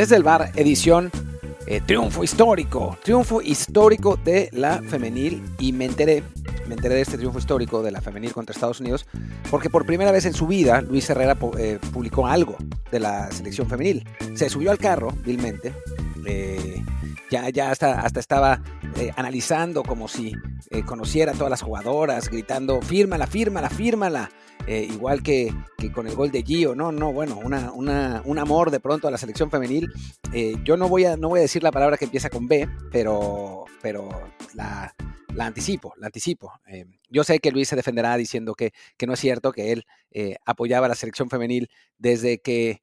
Desde el bar, edición eh, Triunfo histórico. Triunfo histórico de la femenil. Y me enteré, me enteré de este triunfo histórico de la femenil contra Estados Unidos. Porque por primera vez en su vida, Luis Herrera eh, publicó algo de la selección femenil. Se subió al carro, vilmente. Eh, ya, ya hasta, hasta estaba analizando como si conociera a todas las jugadoras, gritando, fírmala, fírmala, fírmala. Eh, igual que, con el gol de Gio, no, no, bueno, una, un amor de pronto a la selección femenil. Eh, yo no voy, a, no voy a decir la palabra que empieza con B, pero, pero la, anticipo, la anticipo. Eh, yo sé que Luis se defenderá diciendo que, no es cierto, que él apoyaba a la selección femenil desde que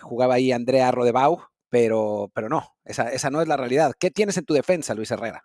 jugaba ahí Andrea Rodebau, pero, pero no, esa, esa no es la realidad. ¿Qué tienes en tu defensa, Luis Herrera?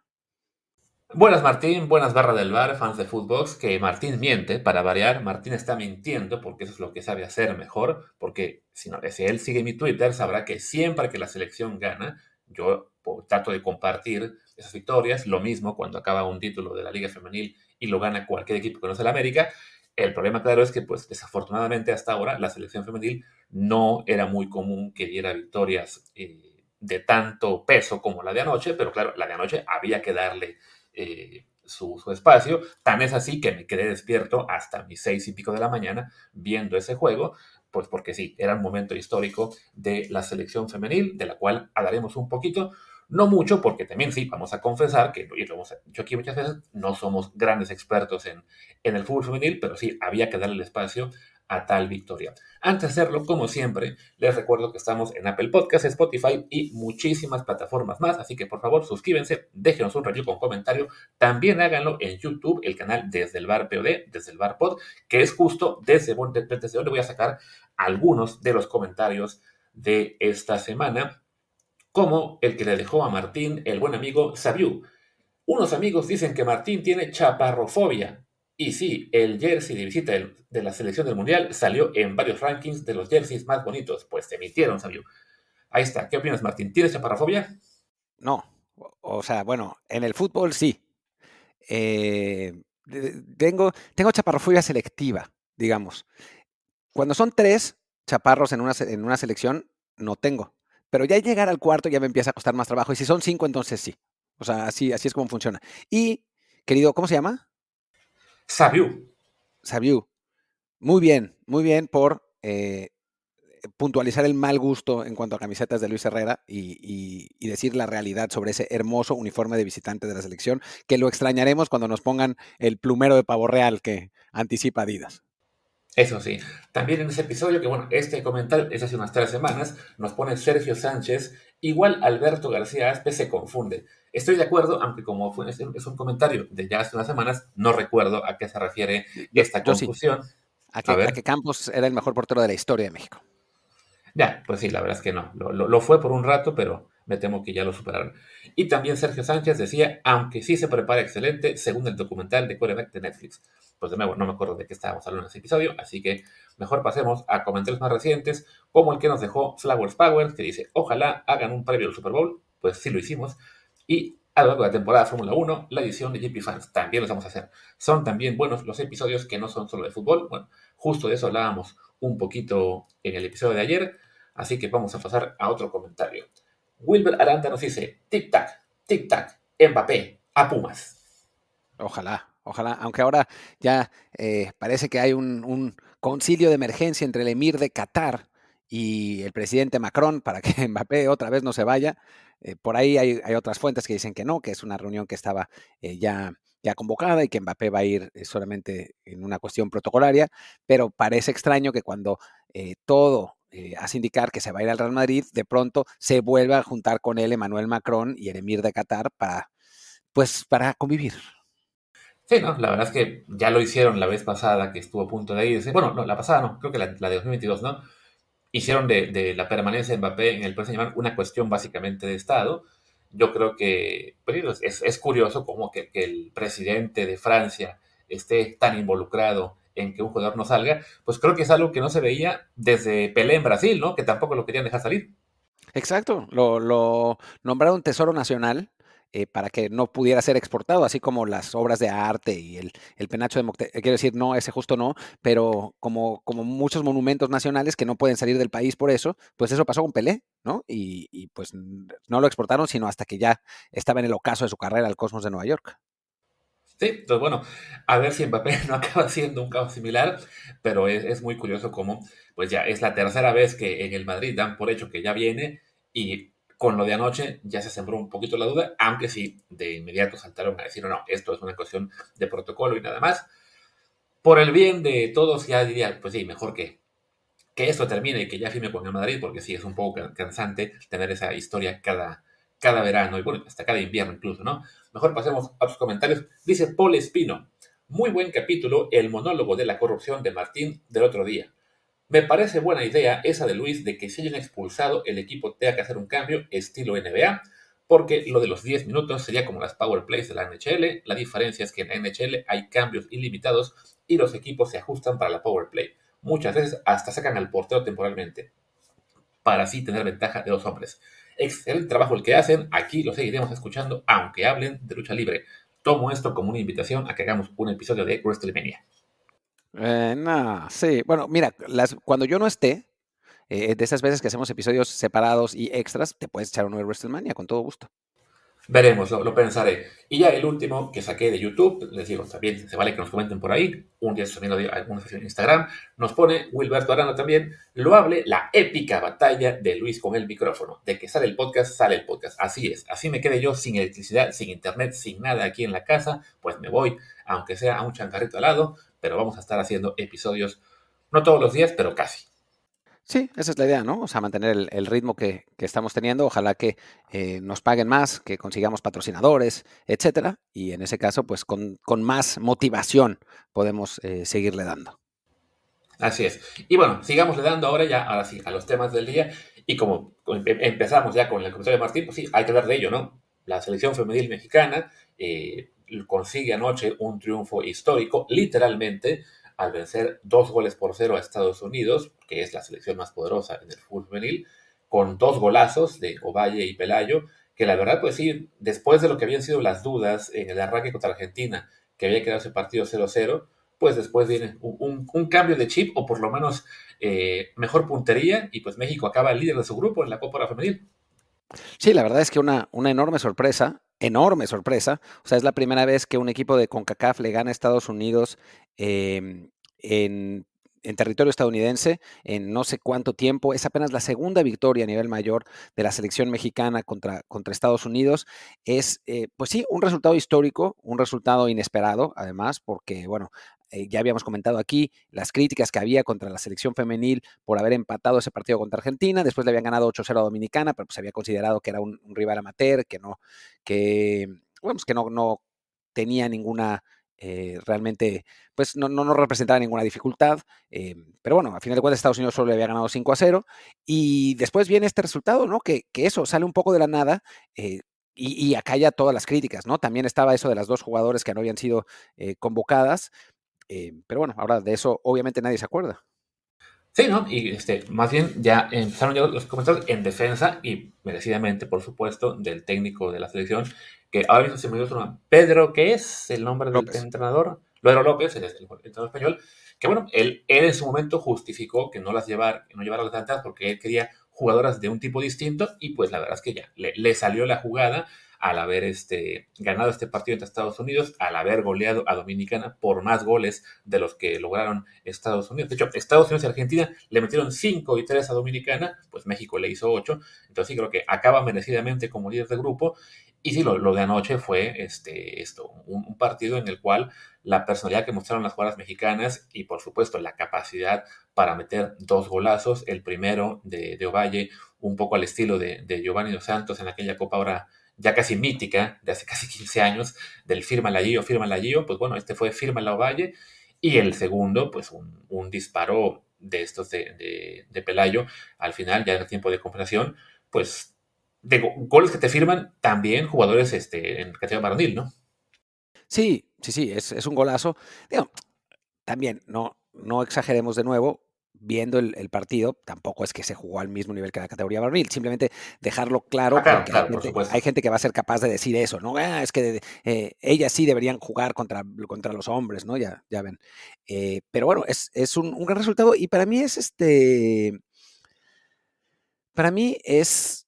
Buenas Martín, buenas barra del bar, fans de Footbox, que Martín miente, para variar, Martín está mintiendo porque eso es lo que sabe hacer mejor, porque si, no, si él sigue mi Twitter sabrá que siempre que la selección gana, yo trato de compartir esas victorias, lo mismo cuando acaba un título de la Liga Femenil y lo gana cualquier equipo que no sea el América, el problema claro es que pues desafortunadamente hasta ahora la selección femenil no era muy común que diera victorias eh, de tanto peso como la de anoche, pero claro, la de anoche había que darle eh, su, espacio. Tan es así que me quedé despierto hasta mis seis y pico de la mañana viendo ese juego, pues porque sí, era un momento histórico de la selección femenil, de la cual hablaremos un poquito. No mucho, porque también sí, vamos a confesar que, y lo hemos dicho aquí muchas veces, no somos grandes expertos en, en el fútbol femenil, pero sí, había que darle el espacio a tal victoria. Antes de hacerlo, como siempre, les recuerdo que estamos en Apple Podcasts, Spotify y muchísimas plataformas más, así que por favor suscríbanse, déjenos un review con comentario, también háganlo en YouTube, el canal Desde el Bar POD, Desde el Bar Pod, que es justo desde, desde donde voy a sacar algunos de los comentarios de esta semana, como el que le dejó a Martín el buen amigo Sabiu. Unos amigos dicen que Martín tiene chaparrofobia. Y sí, el jersey de visita de la selección del Mundial salió en varios rankings de los jerseys más bonitos, pues se emitieron, Sabio. Ahí está. ¿Qué opinas, Martín? ¿Tienes chaparrofobia? No. O sea, bueno, en el fútbol sí. Eh, tengo, tengo chaparrofobia selectiva, digamos. Cuando son tres chaparros en una, en una selección, no tengo. Pero ya llegar al cuarto ya me empieza a costar más trabajo. Y si son cinco, entonces sí. O sea, así, así es como funciona. Y, querido, ¿cómo se llama? Sabiu. Sabiu. Muy bien, muy bien por eh, puntualizar el mal gusto en cuanto a camisetas de Luis Herrera y, decir la realidad sobre ese hermoso uniforme de visitante de la selección, que lo extrañaremos cuando nos pongan el plumero de pavo real que anticipa Adidas. Eso sí, también en ese episodio, que bueno, este comentario es hace unas tres semanas, nos pone Sergio Sánchez, igual Alberto García Aspe se confunde. Estoy de acuerdo, aunque como fue, es un comentario de ya hace unas semanas, no recuerdo a qué se refiere esta confusión. A, que, Campos era el mejor portero de la historia de México. Ya, pues sí, la verdad es que no. Lo, fue por un rato, pero me temo que ya lo superaron. Y también Sergio Sánchez decía, aunque sí se prepara excelente, según el documental de quarterback de Netflix. Pues de nuevo, no me acuerdo de qué estábamos hablando en ese episodio, así que mejor pasemos a comentarios más recientes, como el que nos dejó Flowers Power, que dice, ojalá hagan un previo al Super Bowl. Pues sí lo hicimos. Y a lo largo de la temporada Fórmula 1, la edición de GP Fans. También los vamos a hacer. Son también buenos los episodios que no son solo de fútbol. Bueno, justo de eso hablábamos un poquito en el episodio de ayer. Así que vamos a pasar a otro comentario. Wilber Aranda nos dice, tic-tac, tic-tac, Mbappé, a Pumas. Ojalá, ojalá, aunque ahora ya eh, parece que hay un, concilio de emergencia entre el emir de Qatar y el presidente Macron para que Mbappé otra vez no se vaya. Eh, por ahí hay, otras fuentes que dicen que no, que es una reunión que estaba eh, ya, ya convocada y que Mbappé va a ir solamente en una cuestión protocolaria, pero parece extraño que cuando todo hace indicar que se va a ir al Real Madrid, de pronto se vuelve a juntar con él Emmanuel Macron y el emir de Qatar para, pues, para convivir. Sí, no, la verdad es que ya lo hicieron la vez pasada que estuvo a punto de irse. Bueno, no, la pasada no, creo que la, de 2022, ¿no? Hicieron de, la permanencia de Mbappé en el Paris una cuestión básicamente de Estado. Yo creo que pues, es, curioso como que, el presidente de Francia esté tan involucrado en que un jugador no salga, pues creo que es algo que no se veía desde Pelé en Brasil, ¿no? Que tampoco lo querían dejar salir. Exacto, lo, nombraron Tesoro Nacional eh, para que no pudiera ser exportado, así como las obras de arte y el, penacho de Moctezuma. Quiero decir, no, ese justo no, pero como, como muchos monumentos nacionales que no pueden salir del país por eso, pues eso pasó con Pelé, ¿no? Y, pues no lo exportaron, sino hasta que ya estaba en el ocaso de su carrera al Cosmos de Nueva York. Sí, entonces bueno, a ver si Mbappé no acaba siendo un caso similar, pero es, muy curioso cómo, pues ya es la tercera vez que en el Madrid dan por hecho que ya viene y con lo de anoche ya se sembró un poquito la duda, aunque sí, de inmediato saltaron a decir, no, no, esto es una cuestión de protocolo y nada más. Por el bien de todos, ya diría, pues sí, mejor que, que esto termine y que ya firme con el Madrid, porque sí, es un poco cansante tener esa historia cada, cada verano y bueno, hasta cada invierno incluso, ¿no? Mejor pasemos a sus comentarios. Dice Paul Espino, muy buen capítulo, el monólogo de la corrupción de Martín del otro día. Me parece buena idea esa de Luis de que si hayan expulsado el equipo tenga que hacer un cambio estilo NBA, porque lo de los 10 minutos sería como las power plays de la NHL. La diferencia es que en la NHL hay cambios ilimitados y los equipos se ajustan para la power play. Muchas veces hasta sacan al portero temporalmente, para así tener ventaja de dos hombres. Excelente trabajo el que hacen, aquí lo seguiremos escuchando, aunque hablen de lucha libre. Tomo esto como una invitación a que hagamos un episodio de WrestleMania. Eh, no, sí. Bueno, mira, las, cuando yo no esté, eh, de esas veces que hacemos episodios separados y extras, te puedes echar uno de WrestleMania con todo gusto. Veremos, lo, pensaré. Y ya el último que saqué de YouTube, les digo, también se vale que nos comenten por ahí, un día de alguna sesión en Instagram, nos pone Wilberto Arana también, lo hable la épica batalla de Luis con el micrófono. De que sale el podcast, sale el podcast. Así es, así me quedé yo sin electricidad, sin internet, sin nada aquí en la casa, pues me voy, aunque sea a un chancarrito al lado, pero vamos a estar haciendo episodios, no todos los días, pero casi. Sí, esa es la idea, ¿no? O sea, mantener el, ritmo que, estamos teniendo. Ojalá que eh, nos paguen más, que consigamos patrocinadores, etcétera. Y en ese caso, pues con, más motivación podemos eh, seguirle dando. Así es. Y bueno, sigamos le dando ahora ya, a los temas del día. Y como empezamos ya con el comentario de Martín, pues sí, hay que hablar de ello, ¿no? La selección femenil mexicana eh, consigue anoche un triunfo histórico, literalmente, al vencer dos goles por cero a Estados Unidos, que es la selección más poderosa en el fútbol femenil, con dos golazos de Ovalle y Pelayo, que la verdad, pues sí, después de lo que habían sido las dudas en el arranque contra Argentina, que había quedado ese partido 0-0, pues después viene un, cambio de chip o por lo menos eh, mejor puntería y pues México acaba líder de su grupo en la Copa Femenil. Sí, la verdad es que una, una enorme sorpresa enorme sorpresa. O sea, es la primera vez que un equipo de CONCACAF le gana a Estados Unidos em, en, territorio estadounidense en no sé cuánto tiempo. Es apenas la segunda victoria a nivel mayor de la selección mexicana contra, contra Estados Unidos. Es, eh, pues sí, un resultado histórico, un resultado inesperado, además, porque, bueno, eh, ya habíamos comentado aquí las críticas que había contra la selección femenil por haber empatado ese partido contra Argentina. Después le habían ganado 8-0 a Dominicana, pero se pues había considerado que era un, rival amateur, que no, que, bueno, pues que no, no tenía ninguna eh, realmente, pues no, no, representaba ninguna dificultad. Eh, pero bueno, a final de cuentas Estados Unidos solo le había ganado 5 a 0. Y después viene este resultado, ¿no? Que, que eso sale un poco de la nada. y, y, acalla todas las críticas, ¿no? También estaba eso de las dos jugadores que no habían sido convocadas, eh, pero bueno, ahora de eso obviamente nadie se acuerda. Sí, ¿no? Y este, más bien ya empezaron ya los comentarios en defensa y merecidamente, por supuesto, del técnico de la selección, que ahora mismo se me dio su nombre. Pedro, ¿qué es el nombre del entrenador? Pedro López, el, entrenador español, que bueno, él, él, en su momento justificó que no las llevar, que no llevara las delanteras porque él quería jugadoras de un tipo distinto y pues la verdad es que ya le, salió la jugada al haber este, ganado este partido entre Estados Unidos, al haber goleado a Dominicana por más goles de los que lograron Estados Unidos. De hecho, Estados Unidos y Argentina le metieron 5 y 3 a Dominicana, pues México le hizo 8. Entonces sí creo que acaba merecidamente como líder de grupo. Y sí, lo, lo de anoche fue este, esto, un, partido en el cual la personalidad que mostraron las jugadoras mexicanas y por supuesto la capacidad para meter dos golazos, el primero de, de Ovalle, un poco al estilo de, de Giovanni Dos Santos en aquella Copa ahora ya casi mítica, de hace casi 15 años, del firma la Gio, firma la Gio, pues bueno, este fue firma la Ovalle, y el segundo, pues un, disparo de estos de, de, Pelayo, al final, ya en el tiempo de comparación, pues de goles que te firman también jugadores este, en categoría varonil, ¿no? Sí, sí, sí, es, es un golazo. Digo, también, no, no exageremos de nuevo, viendo el, partido, tampoco es que se jugó al mismo nivel que la categoría varonil, simplemente dejarlo claro, porque hay, gente, que va a ser capaz de decir eso, ¿no? Ah, es que eh, ellas sí deberían jugar contra, contra los hombres, ¿no? Ya, ya ven. Eh, pero bueno, es, un, un, gran resultado y para mí es este, para mí es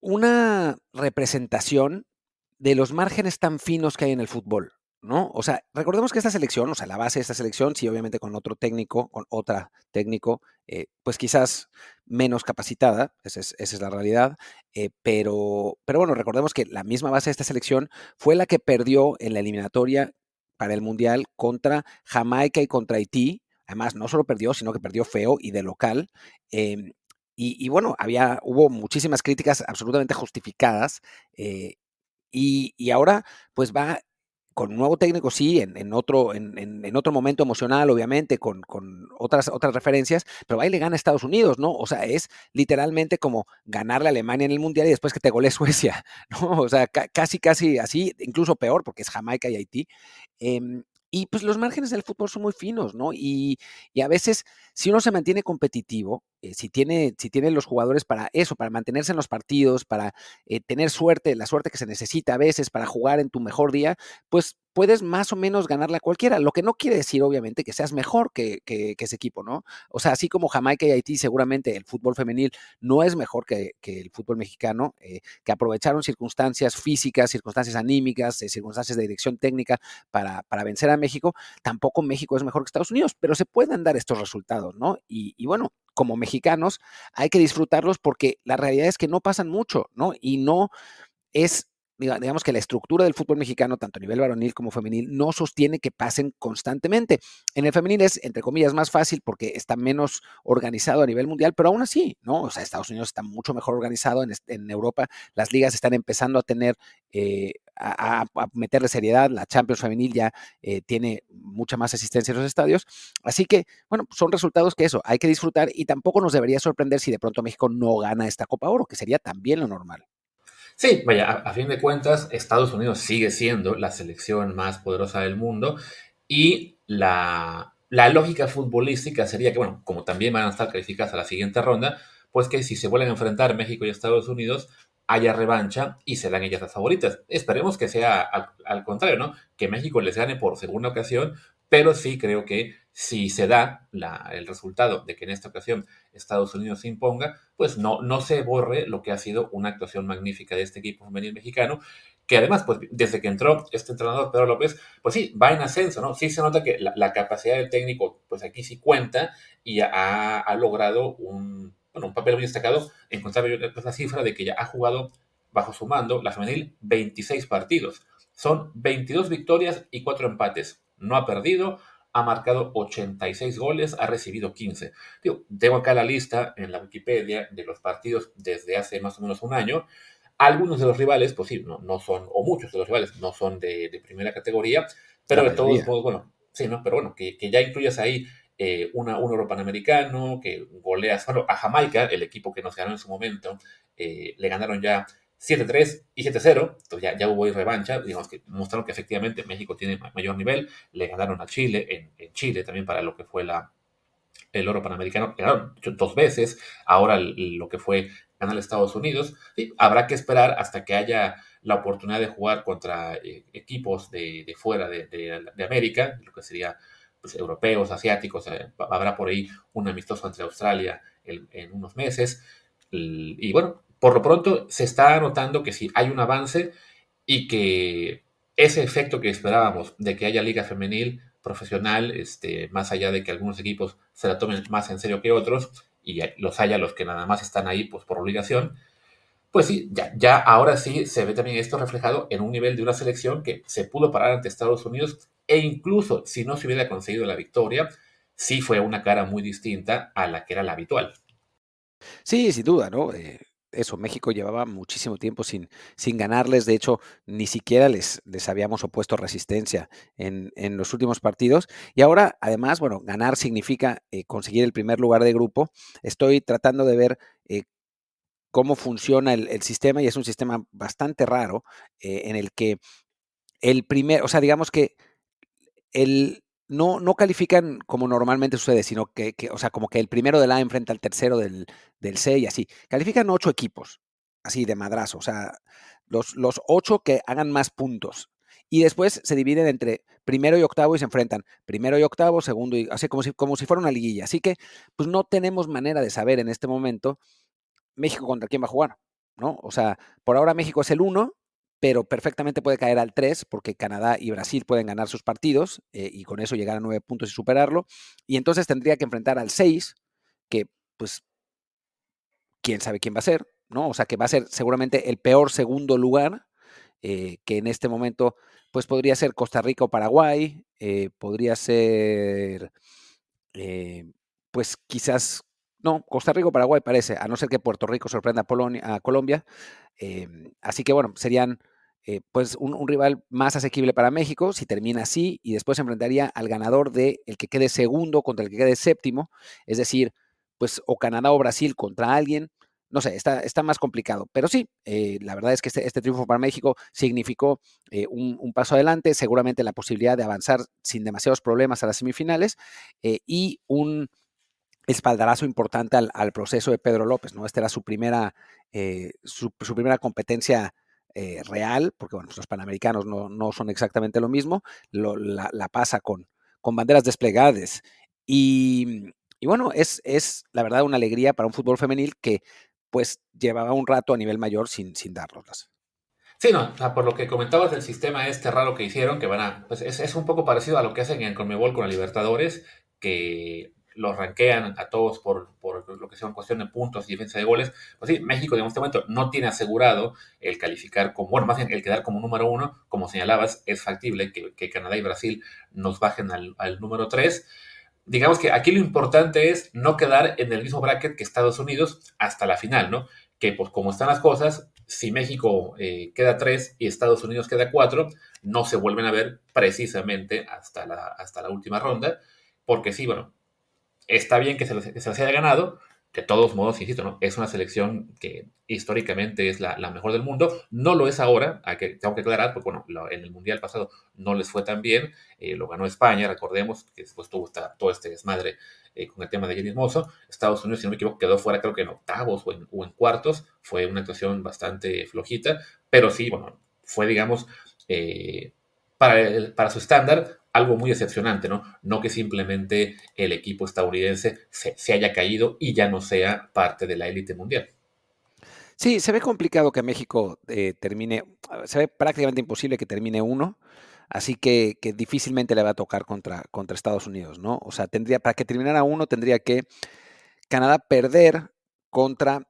una representación de los márgenes tan finos que hay en el fútbol. ¿No? O sea, recordemos que esta selección, o sea, la base de esta selección, sí, obviamente con otro técnico, con otra técnico, eh, pues quizás menos capacitada, esa es, la realidad, eh, pero, pero bueno, recordemos que la misma base de esta selección fue la que perdió en la eliminatoria para el Mundial contra Jamaica y contra Haití. Además, no solo perdió, sino que perdió feo y de local. Em, y, bueno, había, hubo muchísimas críticas absolutamente justificadas. Eh, y, y, ahora, pues va con un nuevo técnico, sí, en, otro, en, otro momento emocional, obviamente, con, otras, otras referencias, pero y le gana a Estados Unidos, ¿no? O sea, es literalmente como ganarle a Alemania en el Mundial y después que te gole Suecia, ¿no? O sea, casi, casi así, incluso peor, porque es Jamaica y Haití. Em, y pues los márgenes del fútbol son muy finos, ¿no? Y, a veces, si uno se mantiene competitivo, eh, si, tiene, si los jugadores para eso, para mantenerse en los partidos, para eh, tener suerte, la suerte que se necesita a veces para jugar en tu mejor día, pues puedes más o menos ganarle a cualquiera, lo que no quiere decir obviamente que seas mejor que, ese equipo, ¿no? O sea, así como Jamaica y Haití, seguramente el fútbol femenil no es mejor que, el fútbol mexicano, eh, que aprovecharon circunstancias físicas, circunstancias anímicas, circunstancias de dirección técnica para, vencer a México, tampoco México es mejor que Estados Unidos, pero se pueden dar estos resultados, ¿no? Y bueno, como mexicanos hay que disfrutarlos porque la realidad es que no pasan mucho, ¿no? Y no es digamos que la estructura del fútbol mexicano, tanto a nivel varonil como femenil, no sostiene que pasen constantemente. En el femenil es, entre comillas, más fácil porque está menos organizado a nivel mundial, pero aún así, ¿no? O sea, Estados Unidos está mucho mejor organizado, en, Europa las ligas están empezando a tener, eh, a, meterle seriedad, la Champions femenil ya eh, tiene mucha más asistencia en los estadios, así que, bueno, son resultados que eso, hay que disfrutar y tampoco nos debería sorprender si de pronto México no gana esta Copa Oro, que sería también lo normal. Sí, vaya, a, fin de cuentas, Estados Unidos sigue siendo la selección más poderosa del mundo y la, lógica futbolística sería que, bueno, como también van a estar calificadas a la siguiente ronda, pues que si se vuelven a enfrentar México y Estados Unidos, haya revancha y serán ellas las favoritas. Esperemos que sea al, contrario, ¿no? Que México les gane por segunda ocasión, pero sí creo que si se da el resultado de que en esta ocasión Estados Unidos se imponga, pues no, no se borre lo que ha sido una actuación magnífica de este equipo femenil mexicano, que además, pues desde que entró este entrenador Pedro López, pues sí, va en ascenso, ¿no? Sí se nota que la, capacidad del técnico, pues aquí sí cuenta y ha, logrado un, bueno, un papel muy destacado. Encontrar la cifra de que ya ha jugado bajo su mando la femenil 26 partidos. Son 22 victorias y 4 empates. No ha perdido, ha marcado 86 goles, ha recibido 15. tengo acá la lista en la Wikipedia de los partidos desde hace más o menos un año. Algunos de los rivales, pues sí, no, son, o muchos de los rivales no son de, primera categoría, pero de todos modos, bueno, sí, ¿no? Pero bueno, que, ya incluyas ahí eh, una, un europanamericano, que goleas, bueno, a Jamaica, el equipo que nos ganó en su momento, eh, le ganaron ya 7-3 y 7-0, entonces ya, ya hubo revancha, digamos que mostraron que efectivamente México tiene mayor nivel, le ganaron a Chile, en, Chile también para lo que fue la, el oro panamericano, ganaron dos veces, ahora lo que fue ganar Estados Unidos, habrá que esperar hasta que haya la oportunidad de jugar contra eh, equipos de, fuera de, América, lo que sería pues, europeos, asiáticos, eh, habrá por ahí un amistoso entre Australia en unos meses, Y bueno, por lo pronto se está notando que sí hay un avance y que ese efecto que esperábamos de que haya liga femenil profesional, este, más allá de que algunos equipos se la tomen más en serio que otros y los haya los que nada más están ahí pues por obligación, pues sí, ya, ya ahora sí se ve también esto reflejado en un nivel de una selección que se pudo parar ante Estados Unidos e incluso si no se hubiera conseguido la victoria, sí fue una cara muy distinta a la que era la habitual. Sí, sin duda, ¿no? Eh, eso, México llevaba muchísimo tiempo sin, sin ganarles, de hecho, ni siquiera les, les habíamos opuesto resistencia en, en, los últimos partidos. Y ahora, además, bueno, ganar significa eh, conseguir el primer lugar de grupo. Estoy tratando de ver eh, cómo funciona el, el, sistema y es un sistema bastante raro en el que el primer, o sea, digamos que el, no, no califican como normalmente sucede, sino que, o sea, como que el primero del A enfrenta al tercero del, del C y así. Califican ocho equipos, así de madrazo, o sea, los, los ocho que hagan más puntos. Y después se dividen entre primero y octavo y se enfrentan primero y octavo, segundo y así como si, como si fuera una liguilla. Así que, pues no tenemos manera de saber en este momento México contra quién va a jugar, ¿no? O sea, por ahora México es el uno, pero perfectamente puede caer al 3 porque Canadá y Brasil pueden ganar sus partidos eh, y con eso llegar a 9 puntos y superarlo. Y entonces tendría que enfrentar al 6, que pues quién sabe quién va a ser, ¿no? O sea, que va a ser seguramente el peor segundo lugar, eh, que en este momento pues podría ser Costa Rica o Paraguay, eh, podría ser pues quizás no, Costa Rica o Paraguay parece, a no ser que Puerto Rico sorprenda a, Polonia, a Colombia. así que bueno, serían eh, pues un, rival más asequible para México si termina así y después se enfrentaría al ganador de el que quede segundo contra el que quede séptimo, es decir, pues o Canadá o Brasil contra alguien. No sé, está, está más complicado. Pero sí, eh, la verdad es que este, este triunfo para México significó eh, un, paso adelante, seguramente la posibilidad de avanzar sin demasiados problemas a las semifinales y un espaldarazo importante al, proceso de Pedro López, ¿no? Esta era su primera, su, su primera competencia eh, real, porque bueno, los panamericanos no, son exactamente lo mismo, la, pasa con, con banderas desplegadas. Y, bueno, es, es la verdad una alegría para un fútbol femenil que pues llevaba un rato a nivel mayor sin, sin darlos. Sí, no, por lo que comentabas del sistema este raro que hicieron, que van a, pues es, es un poco parecido a lo que hacen en Conmebol con la Libertadores, que los ranquean a todos por, lo que sea una cuestión de puntos y defensa de goles. Pues sí, México en este momento no tiene asegurado el calificar como, bueno, más bien el quedar como número uno, como señalabas, es factible que, Canadá y Brasil nos bajen al, número tres. Digamos que aquí lo importante es no quedar en el mismo bracket que Estados Unidos hasta la final, ¿no? Que pues como están las cosas, si México eh, queda tres y Estados Unidos queda cuatro, no se vuelven a ver precisamente hasta la, hasta la última ronda, porque sí, bueno, está bien que se, les, haya ganado, de todos modos, insisto, ¿no? es una selección que históricamente es la, mejor del mundo. No lo es ahora, tengo que aclarar, porque bueno, en el Mundial pasado no les fue tan bien. Eh, lo ganó España, recordemos que después tuvo todo este desmadre eh, con el tema de Jenny Mozo. Estados Unidos, si no me equivoco, quedó fuera creo que en octavos o en, cuartos. Fue una actuación bastante flojita, pero sí, bueno, fue, digamos, eh, para, para su estándar, algo muy decepcionante, ¿no? No que simplemente el equipo estadounidense se, haya caído y ya no sea parte de la élite mundial. Sí, se ve complicado que México eh, termine, se ve prácticamente imposible que termine uno, así que, difícilmente le va a tocar contra, contra Estados Unidos, ¿no? O sea, tendría, para que terminara uno, tendría que Canadá perder contra,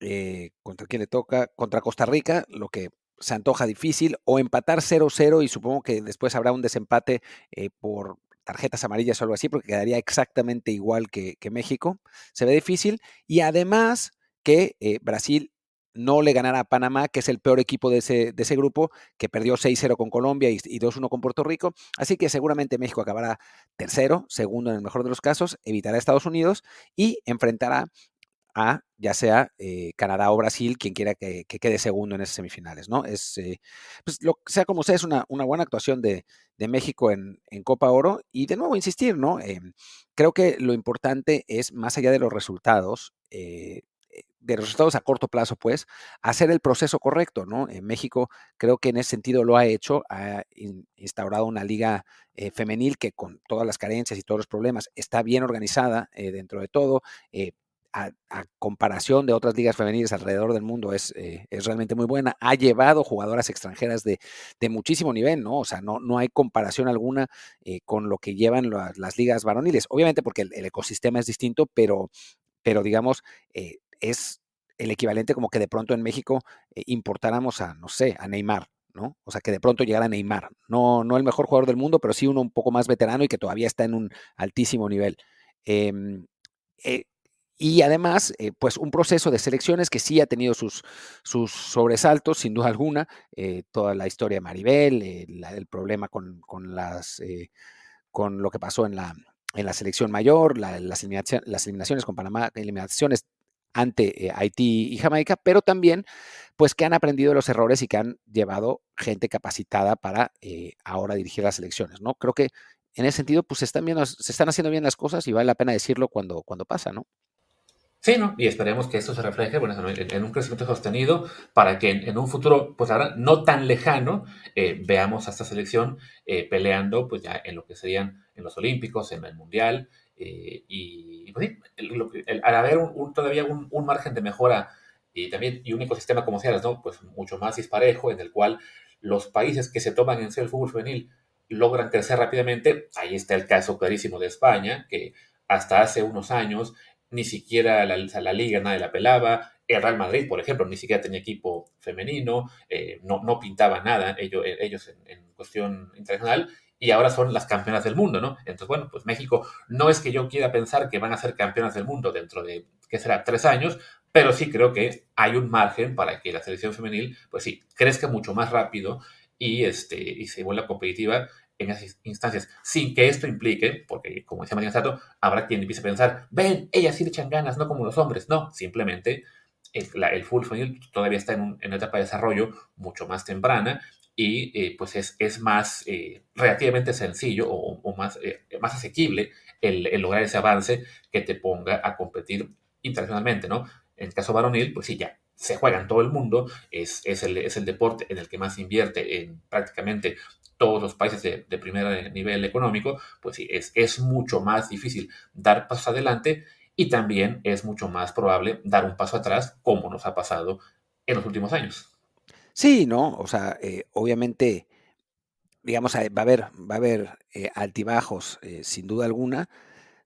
eh, contra quién le toca, contra Costa Rica, lo que se antoja difícil, o empatar 0-0 y supongo que después habrá un desempate eh, por tarjetas amarillas o algo así, porque quedaría exactamente igual que, México. Se ve difícil y además que eh, Brasil no le ganará a Panamá, que es el peor equipo de ese, de ese grupo, que perdió 6-0 con Colombia y, y 2-1 con Puerto Rico. Así que seguramente México acabará tercero, segundo en el mejor de los casos, evitará a Estados Unidos y enfrentará a ya sea eh, Canadá o Brasil, quien quiera que, quede segundo en esas semifinales, ¿no? Es, eh, pues lo, sea como sea, es una, buena actuación de, México en, Copa Oro y de nuevo insistir, ¿no? Eh, creo que lo importante es, más allá de los resultados, de los resultados a corto plazo, pues, hacer el proceso correcto, ¿no? En México creo que en ese sentido lo ha hecho, ha instaurado una liga femenil que con todas las carencias y todos los problemas está bien organizada dentro de todo, a, comparación de otras ligas femeniles alrededor del mundo es, eh, es realmente muy buena. Ha llevado jugadoras extranjeras de, de, muchísimo nivel, ¿no? O sea, no, no hay comparación alguna eh, con lo que llevan las ligas varoniles. Obviamente porque el, ecosistema es distinto, pero, pero digamos, eh, es el equivalente como que de pronto en México importáramos a, no sé, a Neymar, ¿no? O sea, que de pronto llegara Neymar. No, no el mejor jugador del mundo, pero sí uno un poco más veterano y que todavía está en un altísimo nivel. Em, eh, y además, eh, pues un proceso de selecciones que sí ha tenido sus, sus sobresaltos, sin duda alguna. Eh, toda la historia de Maribel, el problema con, las, con lo que pasó en la, en la selección mayor, las, las eliminaciones con Panamá, eliminaciones ante Haití y Jamaica, pero también pues que han aprendido los errores y que han llevado gente capacitada para ahora dirigir las elecciones, ¿no? Creo que en ese sentido, pues se están, viendo, se están haciendo bien las cosas y vale la pena decirlo cuando, cuando pasa, ¿no? Sí, ¿no? Y esperemos que esto se refleje en, un crecimiento sostenido para que en, un futuro, pues ahora no tan lejano, eh, veamos a esta selección eh, peleando, pues ya en lo que serían en los Olímpicos, en el Mundial, eh, y pues, al haber un, todavía un, margen de mejora y también y un ecosistema, como ¿no? Pues mucho más disparejo, en el cual los países que se toman en serio el fútbol femenil logran crecer rápidamente. Ahí está el caso clarísimo de España, que hasta hace unos años ni siquiera la, la liga nadie la pelaba. El Real Madrid, por ejemplo, ni siquiera tenía equipo femenino, eh, no, no pintaba nada ellos, ellos en, cuestión internacional y ahora son las campeonas del mundo, ¿no? Entonces, bueno, pues México no es que yo quiera pensar que van a ser campeonas del mundo dentro de, ¿qué será?, tres años, pero sí creo que hay un margen para que la selección femenil, pues sí, crezca mucho más rápido y, este, y se vuelva competitiva en esas instancias, sin que esto implique, porque como decía María Sato, habrá quien empiece a pensar, ven, ellas sí le echan ganas, no como los hombres. No, simplemente el, el full femenil todavía está en, una etapa de desarrollo mucho más temprana y eh, pues es, es más eh, relativamente sencillo o, más, eh, más asequible el, el, lograr ese avance que te ponga a competir internacionalmente, ¿no? En el caso varonil, pues sí, ya se juega en todo el mundo, es, es, el, es el deporte en el que más invierte en prácticamente todos los países de, primer nivel económico, pues sí, es, es mucho más difícil dar pasos adelante y también es mucho más probable dar un paso atrás, como nos ha pasado en los últimos años. Sí, ¿no? O sea, eh, obviamente, digamos, va a haber, va a haber eh, altibajos, eh, sin duda alguna,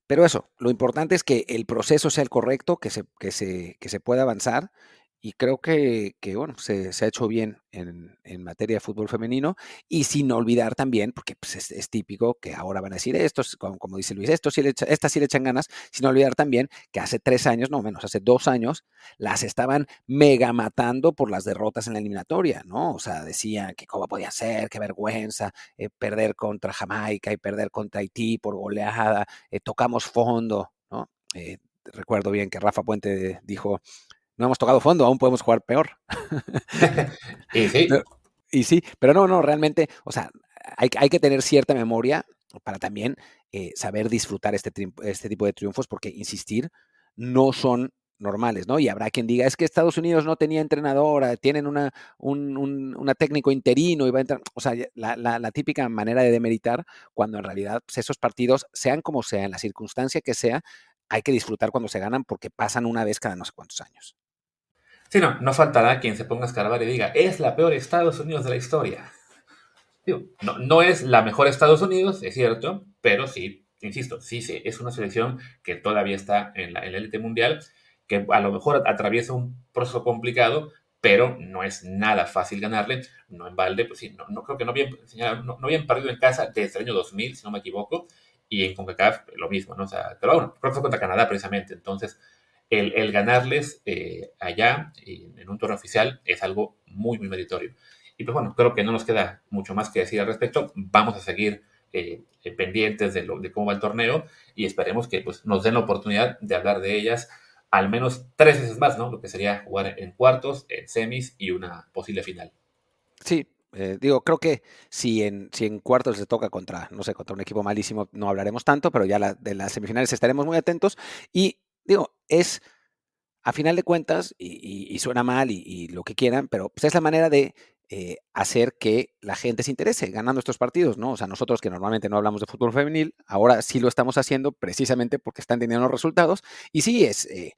pero eso, lo importante es que el proceso sea el correcto, que se, que se, que se pueda avanzar y creo que, bueno, se, ha hecho bien en, materia de fútbol femenino y sin olvidar también, porque pues, es, típico que ahora van a decir esto, como, dice Luis, esto sí le estas sí le echan ganas, sin olvidar también que hace tres años, no menos, hace dos años, las estaban mega matando por las derrotas en la eliminatoria, ¿no? O sea, decían que cómo podía ser, qué vergüenza, eh, perder contra Jamaica y perder contra Haití por goleada, eh, tocamos fondo, ¿no? Eh, recuerdo bien que Rafa Puente dijo, no hemos tocado fondo, aún podemos jugar peor. y sí. y sí, pero no, no, realmente, o sea, hay, hay que tener cierta memoria para también eh, saber disfrutar este, este tipo de triunfos, porque, insistir, no son normales, ¿no? Y habrá quien diga, es que Estados Unidos no tenía entrenadora, tienen una, un, una técnico interino y va a entrar, o sea, la, la, típica manera de demeritar cuando en realidad pues, esos partidos, sean como sean, en la circunstancia que sea, hay que disfrutar cuando se ganan porque pasan una vez cada no sé cuántos años. Sí, no, no faltará quien se ponga a escarbar y diga, es la peor Estados Unidos de la historia. no, no es la mejor Estados Unidos, es cierto, pero sí, insisto, sí, sí, es una selección que todavía está en la élite mundial, que a lo mejor atraviesa un proceso complicado, pero no es nada fácil ganarle. No en balde, pues sí, no, creo que no habían, no, no habían perdido en casa desde el año 2000, si no me equivoco, y en CONCACAF lo mismo, ¿no? O sea, pero bueno, creo que fue contra Canadá precisamente, entonces el, ganarles eh, allá en un torneo oficial es algo muy, muy meritorio. Y pues bueno, creo que no nos queda mucho más que decir al respecto. Vamos a seguir eh, eh, pendientes de, cómo va el torneo y esperemos que pues, nos den la oportunidad de hablar de ellas al menos tres veces más, ¿no? Lo que sería jugar en cuartos, en semis y una posible final. Sí, digo, creo que si en, si en cuartos se toca contra, no sé, contra un equipo malísimo, no hablaremos tanto, pero ya de las semifinales estaremos muy atentos. Y digo, es, a final de cuentas, y, suena mal y, lo que quieran, pero pues, es la manera de eh, hacer que la gente se interese ganando estos partidos, ¿no? O sea, nosotros que normalmente no hablamos de fútbol femenil, ahora sí lo estamos haciendo precisamente porque están teniendo los resultados. Y sí, es, eh,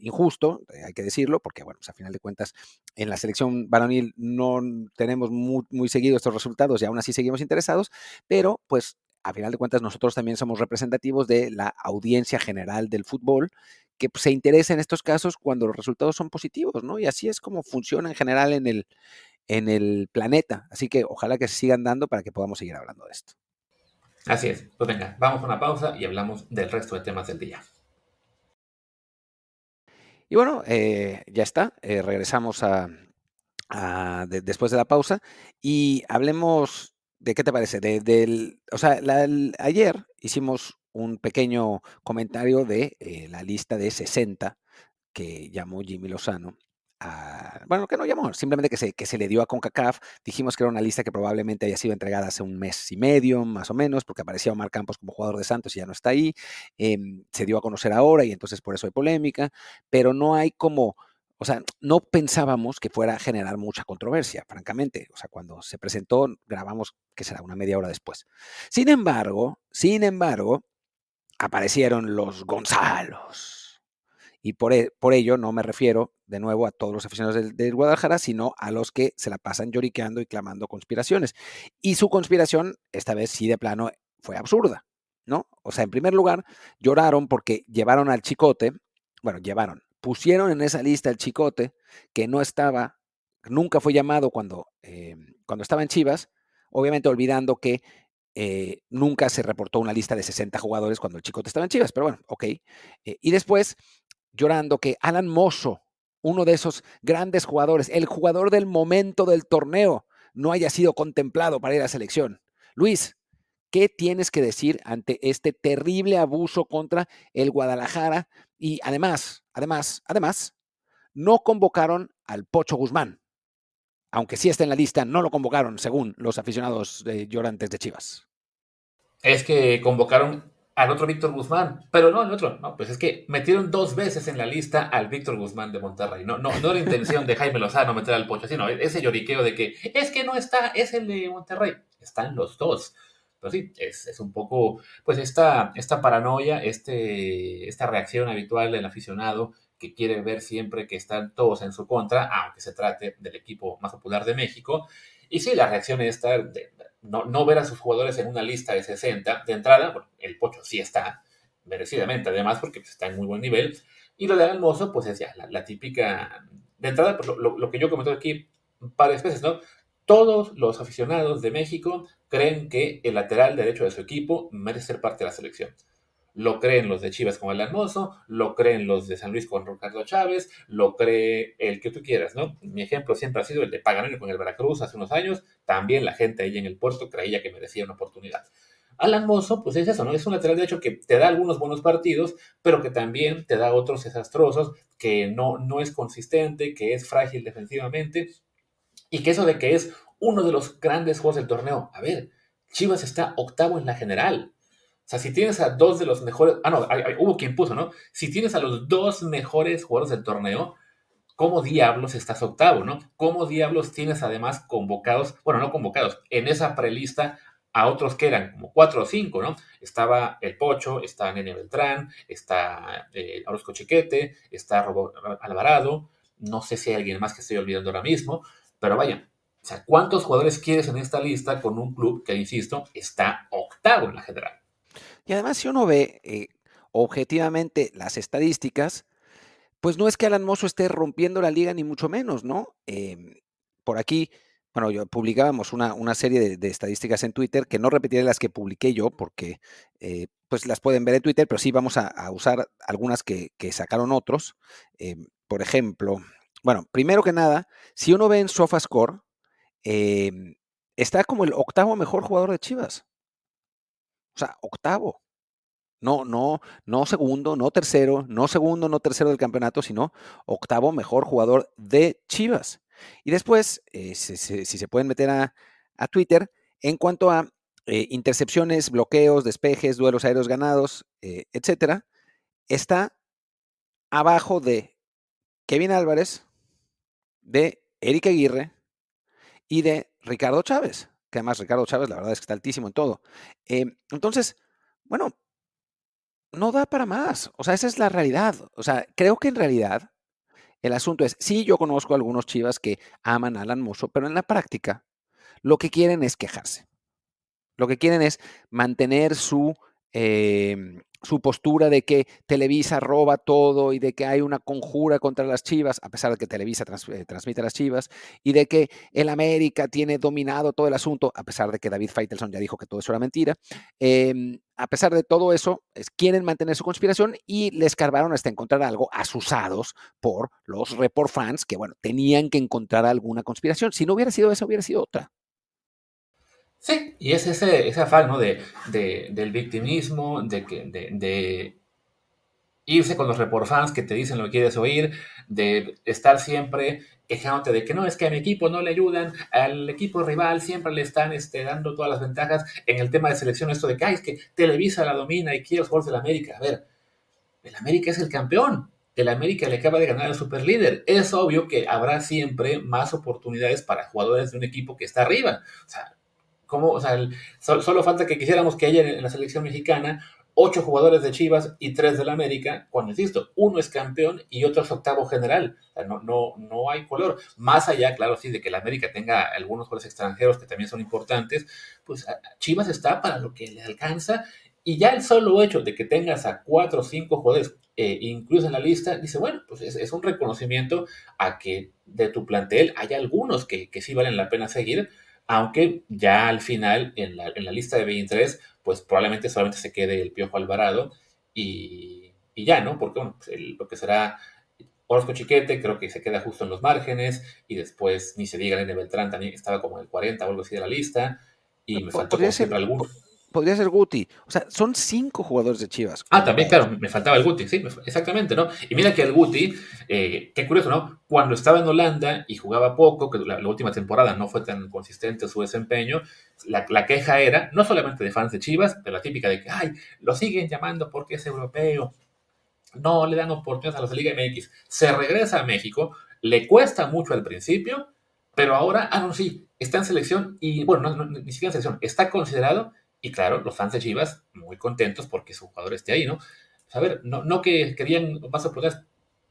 injusto, eh, hay que decirlo, porque, bueno, pues a final de cuentas, en la selección varonil no tenemos muy, muy seguido estos resultados y aún así seguimos interesados, pero pues a final de cuentas nosotros también somos representativos de la audiencia general del fútbol que pues, se interesa en estos casos cuando los resultados son positivos, ¿no? Y así es como funciona en general en el, en el planeta. Así que ojalá que se sigan dando para que podamos seguir hablando de esto. Así es. Pues venga, vamos a una pausa y hablamos del resto de temas del día. Y bueno, eh, ya está. Eh, regresamos a, después de la pausa y hablemos de qué te parece. De, del, o sea, ayer hicimos un pequeño comentario de eh, la lista de 60 que llamó Jimmy Lozano bueno, que no llamó, simplemente que se, que se le dio a CONCACAF. Dijimos que era una lista que probablemente haya sido entregada hace un mes y medio, más o menos, porque aparecía Omar Campos como jugador de Santos y ya no está ahí. Em, se dio a conocer ahora y entonces por eso hay polémica, pero no hay como... O sea, no pensábamos que fuera a generar mucha controversia, francamente. O sea, cuando se presentó, grabamos, que será una media hora después. Sin embargo, sin embargo, aparecieron los Gonzalos y por, e, por, ello no me refiero de nuevo a todos los aficionados del, Guadalajara, sino a los que se la pasan lloriqueando y clamando conspiraciones. Y su conspiración, esta vez sí de plano, fue absurda, ¿no? O sea, en primer lugar, lloraron porque llevaron al chicote, bueno, llevaron, pusieron en esa lista el chicote que no estaba, nunca fue llamado cuando, eh, cuando estaba en Chivas, obviamente olvidando que eh, nunca se reportó una lista de 60 jugadores cuando el Chicote estaba en Chivas, pero bueno, ok. Eh, y después llorando que Alan Mozo, uno de esos grandes jugadores, el jugador del momento del torneo, no haya sido contemplado para ir a la selección. Luis, ¿qué tienes que decir ante este terrible abuso contra el Guadalajara? Y además, además, además, no convocaron al Pocho Guzmán. Aunque sí está en la lista, no lo convocaron, según los aficionados llorantes de Chivas. Es que convocaron al otro Víctor Guzmán, pero no al otro, no, pues es que metieron dos veces en la lista al Víctor Guzmán de Monterrey, no, no, no era intención de Jaime Lozano meter al Pocho, sino ese lloriqueo de que es que no está, es el de Monterrey, están los dos. Pero sí, es, es un poco, pues esta, esta paranoia, este, esta reacción habitual del aficionado que quiere ver siempre que están todos en su contra, aunque se trate del equipo más popular de México. Y sí, la reacción esta no, no, ver a sus jugadores en una lista de 60 de entrada, el Pocho sí está, merecidamente, además, porque pues, está en muy buen nivel. Y lo de Almozo, pues es ya la, típica. De entrada, pues, lo, lo, que yo comenté aquí varias veces, ¿no? Todos los aficionados de México creen que el lateral derecho de su equipo merece ser parte de la selección. Lo creen los de Chivas con el Hermoso, lo creen los de San Luis con Ricardo Chávez, lo cree el que tú quieras, ¿no? Mi ejemplo siempre ha sido el de Paganini con el Veracruz hace unos años. También la gente ahí en el puerto creía que merecía una oportunidad. Alan Mozo, pues es eso, ¿no? Es un lateral derecho que te da algunos buenos partidos, pero que también te da otros desastrosos, que no, no es consistente, que es frágil defensivamente, y que eso de que es uno de los grandes juegos del torneo. A ver, Chivas está octavo en la general. O sea, si tienes a dos de los mejores. Ah, no, hubo quien puso, ¿no? Si tienes a los dos mejores jugadores del torneo, ¿cómo diablos estás octavo, no? ¿Cómo diablos tienes además convocados, bueno, no convocados, en esa prelista a otros que eran como cuatro o cinco, ¿no? Estaba el Pocho, está Nene Beltrán, está eh, Orozco Chiquete, está Robo Alvarado, no sé si hay alguien más que estoy olvidando ahora mismo, pero vaya, o sea, ¿cuántos jugadores quieres en esta lista con un club que, insisto, está octavo en la general? Y además, si uno ve eh, objetivamente las estadísticas, pues no es que Alan Mozo esté rompiendo la liga, ni mucho menos, ¿no? Em, por aquí, bueno, yo publicábamos una, serie de, estadísticas en Twitter, que no repetiré las que publiqué yo, porque eh, pues las pueden ver en Twitter, pero sí vamos a, usar algunas que, sacaron otros. Em, por ejemplo, bueno, primero que nada, si uno ve en SofaScore, em, está como el octavo mejor jugador de Chivas. O sea, octavo. No, no, no segundo, no tercero, no segundo, no tercero del campeonato, sino octavo mejor jugador de Chivas. Y después, eh, si, se pueden meter a, Twitter, en cuanto a eh, intercepciones, bloqueos, despejes, duelos aéreos ganados, eh, etcétera, está abajo de Kevin Álvarez, de Eric Aguirre y de Ricardo Chávez, que además Ricardo Chávez la verdad es que está altísimo en todo. Em, entonces, bueno, no da para más. O sea, esa es la realidad. O sea, creo que en realidad el asunto es, sí, yo conozco a algunos chivas que aman a Alan Mozo, pero en la práctica lo que quieren es quejarse. Lo que quieren es mantener su, em, su postura de que Televisa roba todo y de que hay una conjura contra las Chivas, a pesar de que Televisa eh, transmite las Chivas, y de que el América tiene dominado todo el asunto, a pesar de que David Feitelson ya dijo que todo eso era mentira. Em, a pesar de todo eso, quieren mantener su conspiración y les escarbaron hasta encontrar algo asusados por los report fans que, bueno, tenían que encontrar alguna conspiración. Si no hubiera sido esa, hubiera sido otra. Sí, y es ese, ese afán ¿no? de, del victimismo, de, que, de, irse con los report fans que te dicen lo que quieres oír, de estar siempre quejándote de que no, es que a mi equipo no le ayudan, al equipo rival siempre le están este, dando todas las ventajas en el tema de selección, esto de que, es que Televisa la domina y quiere los juegos del América. A ver, el América es el campeón, el América le acaba de ganar al superlíder. Es obvio que habrá siempre más oportunidades para jugadores de un equipo que está arriba. O sea, o sea, solo, falta que quisiéramos que haya en la selección mexicana ocho jugadores de Chivas y tres del América, cuando insisto, uno es campeón y otro es octavo general. no, no, no hay color. Más allá, claro, sí, de que el América tenga algunos jugadores extranjeros que también son importantes, pues Chivas está para lo que le alcanza. Y ya el solo hecho de que tengas a cuatro o cinco jugadores eh, incluso en la lista, dice, bueno, pues es, un reconocimiento a que de tu plantel hay algunos que, que sí valen la pena seguir, aunque ya al final en la, lista de 23, pues probablemente solamente se quede el Piojo Alvarado y, ya, ¿no? Porque bueno, pues, lo que será Orozco Chiquete creo que se queda justo en los márgenes y después ni se diga Nene Beltrán también estaba como en el 40 o algo así de la lista y me faltó como siempre alguno podría ser Guti. O sea, son cinco jugadores de Chivas. Ah, también, claro, me faltaba el Guti, sí, exactamente, ¿no? Y mira que el Guti, eh, qué curioso, ¿no? Cuando estaba en Holanda y jugaba poco, que la, última temporada no fue tan consistente su desempeño, la, la, queja era, no solamente de fans de Chivas, pero la típica de que, ay, lo siguen llamando porque es europeo, no le dan oportunidades a la Liga MX. Se regresa a México, le cuesta mucho al principio, pero ahora, ah, no, sí, está en selección y, bueno, ni siquiera en selección, está considerado y claro, los fans de Chivas muy contentos porque su jugador esté ahí, ¿no? Pues, a ver, no, no que querían más oportunidades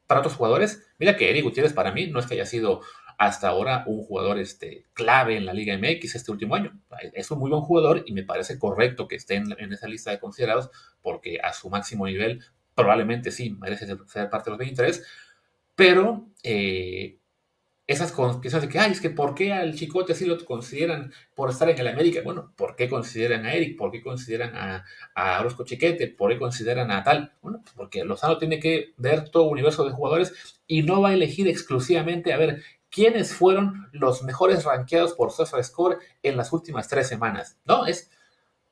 para otros jugadores. Mira que Eric Gutiérrez para mí no es que haya sido hasta ahora un jugador este, clave en la Liga MX este último año. Es un muy buen jugador y me parece correcto que esté en, esa lista de considerados porque a su máximo nivel probablemente sí merece ser parte de los 23, pero eh, esas cosas de que, ay, es que ¿por qué al Chicote así lo consideran por estar en el América? Bueno, ¿por qué consideran a Eric? ¿Por qué consideran a, a Orozco Chiquete? ¿Por qué consideran a tal? Bueno, pues porque Lozano tiene que ver todo universo de jugadores y no va a elegir exclusivamente a ver quiénes fueron los mejores rankeados por Score en las últimas tres semanas. No, es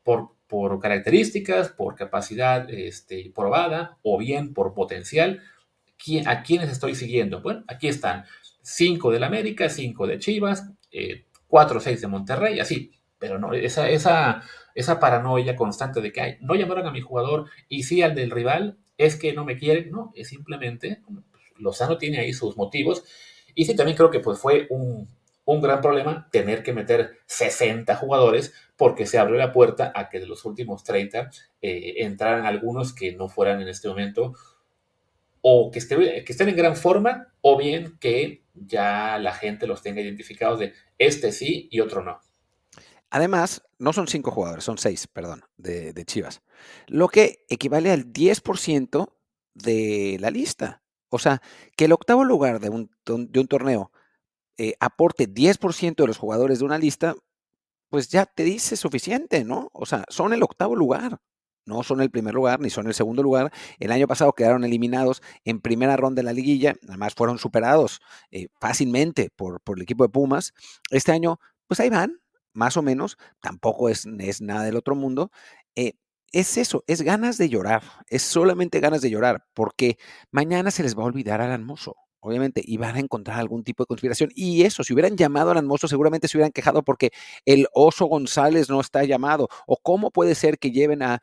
por, por características, por capacidad este, probada o bien por potencial. ¿A quiénes estoy siguiendo? Bueno, aquí están 5 del América, 5 de Chivas, 4 o 6 de Monterrey, así. Pero no, esa, esa, esa paranoia constante de que no llamaron a mi jugador y sí al del rival, es que no me quieren, no, es simplemente, Lozano tiene ahí sus motivos. Y sí, también creo que pues fue un, un gran problema tener que meter 60 jugadores porque se abrió la puerta a que de los últimos 30 eh, entraran algunos que no fueran en este momento o que, estén en gran forma o bien que ya la gente los tenga identificados de este sí y otro no. Además, no son cinco jugadores, son seis, perdón, de, Chivas. Lo que equivale al 10% de la lista. O sea, que el octavo lugar de un, de un torneo eh, aporte 10% de los jugadores de una lista, pues ya te dice suficiente, ¿no? O sea, son el octavo lugar no son el primer lugar ni son el segundo lugar. El año pasado quedaron eliminados en primera ronda de la liguilla, además fueron superados eh, fácilmente por, por, el equipo de Pumas. Este año, pues ahí van, más o menos, tampoco es, es nada del otro mundo. Eh, es eso, es ganas de llorar, es solamente ganas de llorar, porque mañana se les va a olvidar al Mozo obviamente, y van a encontrar algún tipo de conspiración. Y eso, si hubieran llamado a Mozo, seguramente se hubieran quejado porque el oso González no está llamado. O cómo puede ser que lleven a,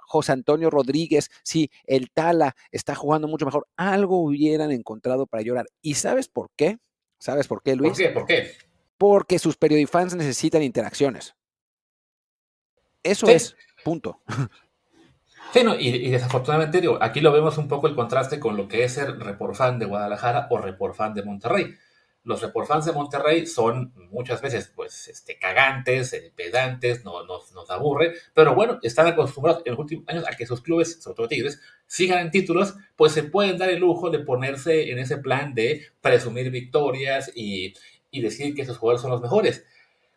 José Antonio Rodríguez si el Tala está jugando mucho mejor. Algo hubieran encontrado para llorar. ¿Y sabes por qué? ¿Sabes por qué, Luis? ¿Por qué? ¿Por qué? porque sus periodifans necesitan interacciones. Eso es, punto. Sí, y, desafortunadamente, digo, aquí lo vemos un poco el contraste con lo que es ser report fan de Guadalajara o report fan de Monterrey. Los report fans de Monterrey son muchas veces, pues, este, cagantes, eh, pedantes, no, nos, nos aburre, pero bueno, están acostumbrados en los últimos años a que sus clubes, sobre todo Tigres, sigan en títulos, pues se pueden dar el lujo de ponerse en ese plan de presumir victorias y, y decir que esos jugadores son los mejores.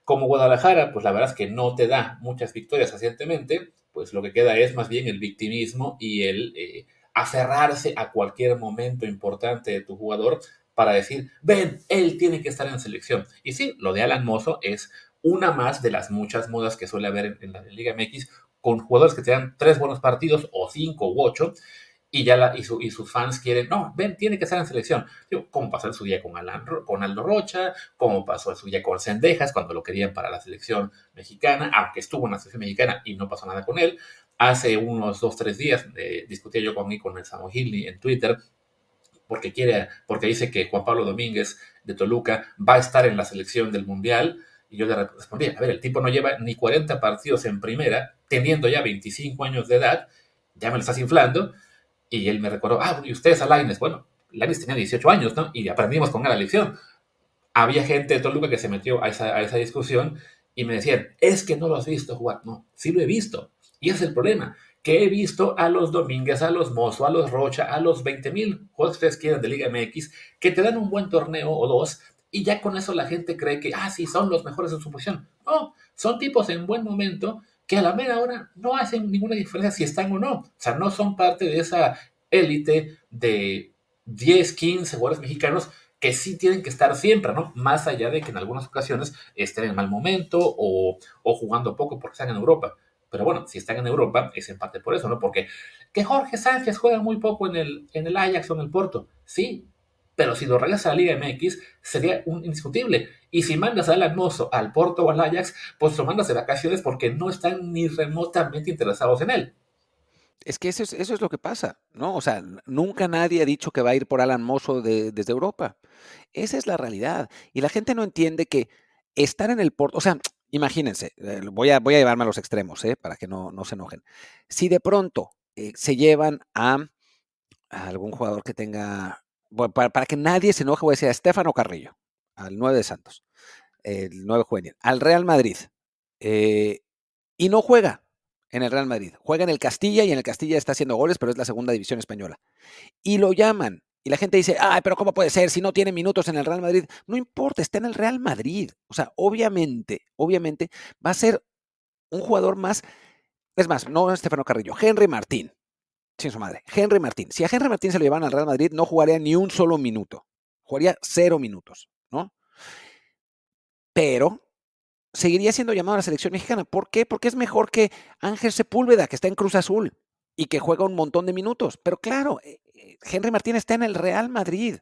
Como Guadalajara, pues la verdad es que no te da muchas victorias recientemente, pues lo que queda es más bien el victimismo y el eh, aferrarse a cualquier momento importante de tu jugador para decir, ven, él tiene que estar en selección. Y sí, lo de Alan Mozo es una más de las muchas modas que suele haber en, la Liga MX con jugadores que te dan tres buenos partidos o cinco u ocho y ya y, sus fans quieren, no, ven, tiene que estar en selección. Digo, como pasó en su día con, Alan, con Aldo Rocha, como pasó en su día con Sendejas, cuando lo querían para la selección mexicana, aunque estuvo en la selección mexicana y no pasó nada con él. Hace unos dos, tres días eh, discutía yo con, con el Samo Gilly en Twitter, porque, quiere, porque dice que Juan Pablo Domínguez de Toluca va a estar en la selección del Mundial. Y yo le respondí, a ver, el tipo no lleva ni 40 partidos en primera, teniendo ya 25 años de edad, ya me lo estás inflando y él me recordó, ah, y ustedes a Laines. Bueno, Laines tenía 18 años, ¿no? Y aprendimos con él la lección. Había gente de Toluca que se metió a esa, a esa discusión y me decían, es que no lo has visto jugar. No, sí lo he visto. Y ese es el problema, que he visto a los Domínguez, a los Mozo, a los Rocha, a los 20 mil juegos que ustedes quieran de Liga MX, que te dan un buen torneo o dos, y ya con eso la gente cree que, ah, sí, son los mejores en su posición. No, son tipos en buen momento que a la mera hora no hacen ninguna diferencia si están o no. O sea, no son parte de esa élite de 10, 15 jugadores mexicanos que sí tienen que estar siempre, ¿no? Más allá de que en algunas ocasiones estén en mal momento o, jugando poco porque están en Europa. Pero bueno, si están en Europa, es en parte por eso, ¿no? Porque que Jorge Sánchez juega muy poco en el, en el Ajax o en el Porto. Sí, pero si lo regresa a la Liga MX, sería un indiscutible. Y si mandas al Mozo al Porto o al Ajax, pues lo mandas de vacaciones porque no están ni remotamente interesados en él. Es que eso es, eso es lo que pasa, ¿no? O sea, nunca nadie ha dicho que va a ir por Alan Mozo desde Europa. Esa es la realidad. Y la gente no entiende que estar en el Porto, o sea, imagínense, eh, voy a, voy a llevarme a los extremos, ¿eh? Para que no, no se enojen. Si de pronto eh, se llevan a, a, algún jugador que tenga, bueno, para, que nadie se enoje, voy a decir a Estefano Carrillo, al 9 de Santos, el 9 juvenil, al Real Madrid, eh, y no juega en el Real Madrid, juega en el Castilla y en el Castilla está haciendo goles, pero es la segunda división española. Y lo llaman. Y la gente dice, ay, pero ¿cómo puede ser si no tiene minutos en el Real Madrid? No importa, está en el Real Madrid. O sea, obviamente, obviamente va a ser un jugador más. Es más, no Estefano Carrillo, Henry Martín sin su madre. Henry Martín. Si a Henry Martín se lo llevan al Real Madrid, no jugaría ni un solo minuto. Jugaría cero minutos, ¿no? Pero seguiría siendo llamado a la selección mexicana. ¿Por qué? Porque es mejor que Ángel Sepúlveda, que está en Cruz Azul y que juega un montón de minutos. Pero claro, eh, eh, Henry Martín está en el Real Madrid,